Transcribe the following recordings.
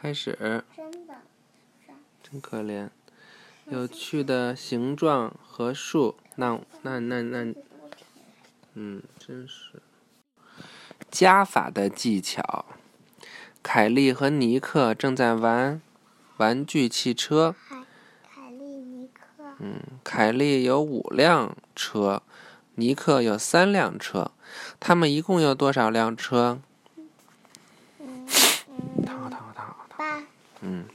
开始。真的，真可怜。有趣的形状和数，那那那那，嗯，真是。加法的技巧。凯莉和尼克正在玩玩具汽车。凯莉、尼克。嗯，凯莉有五辆车，尼克有三辆车，他们一共有多少辆车？嗯嗯。躺嗯。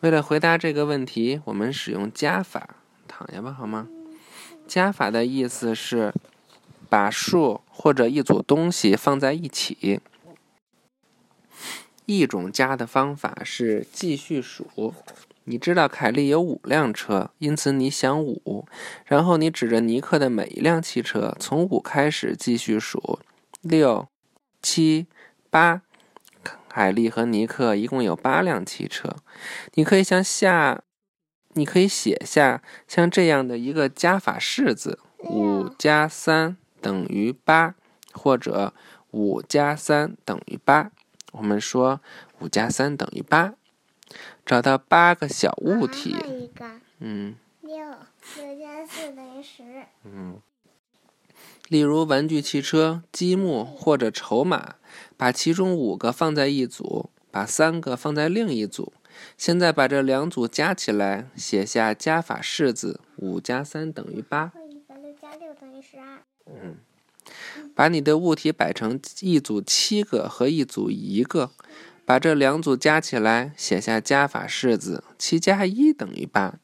为了回答这个问题，我们使用加法。躺下吧，好吗？加法的意思是把数或者一组东西放在一起。一种加的方法是继续数。你知道凯莉有五辆车，因此你想五，然后你指着尼克的每一辆汽车，从五开始继续数。六、七、八。凯利和尼克一共有八辆汽车，你可以向下，你可以写下像这样的一个加法式子：五加三等于八，或者五加三等于八。我们说五加三等于八，找到八个小物体。嗯。六六加四等于十。嗯。例如玩具汽车、积木或者筹码，把其中五个放在一组，把三个放在另一组。现在把这两组加起来，写下加法式子：五加三等于八。六加六等于十二。嗯。把你的物体摆成一组七个和一组一个，把这两组加起来，写下加法式子：七加一等于八。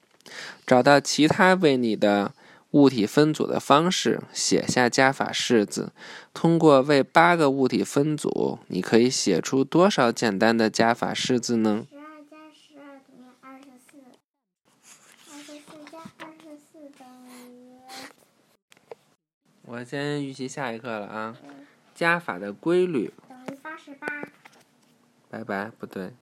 找到其他为你的。物体分组的方式，写下加法式子。通过为八个物体分组，你可以写出多少简单的加法式子呢？十二加十二等于二十四。二十四加二十四等于……我先预习下一课了啊！加法的规律。等于八十八。拜拜，不对。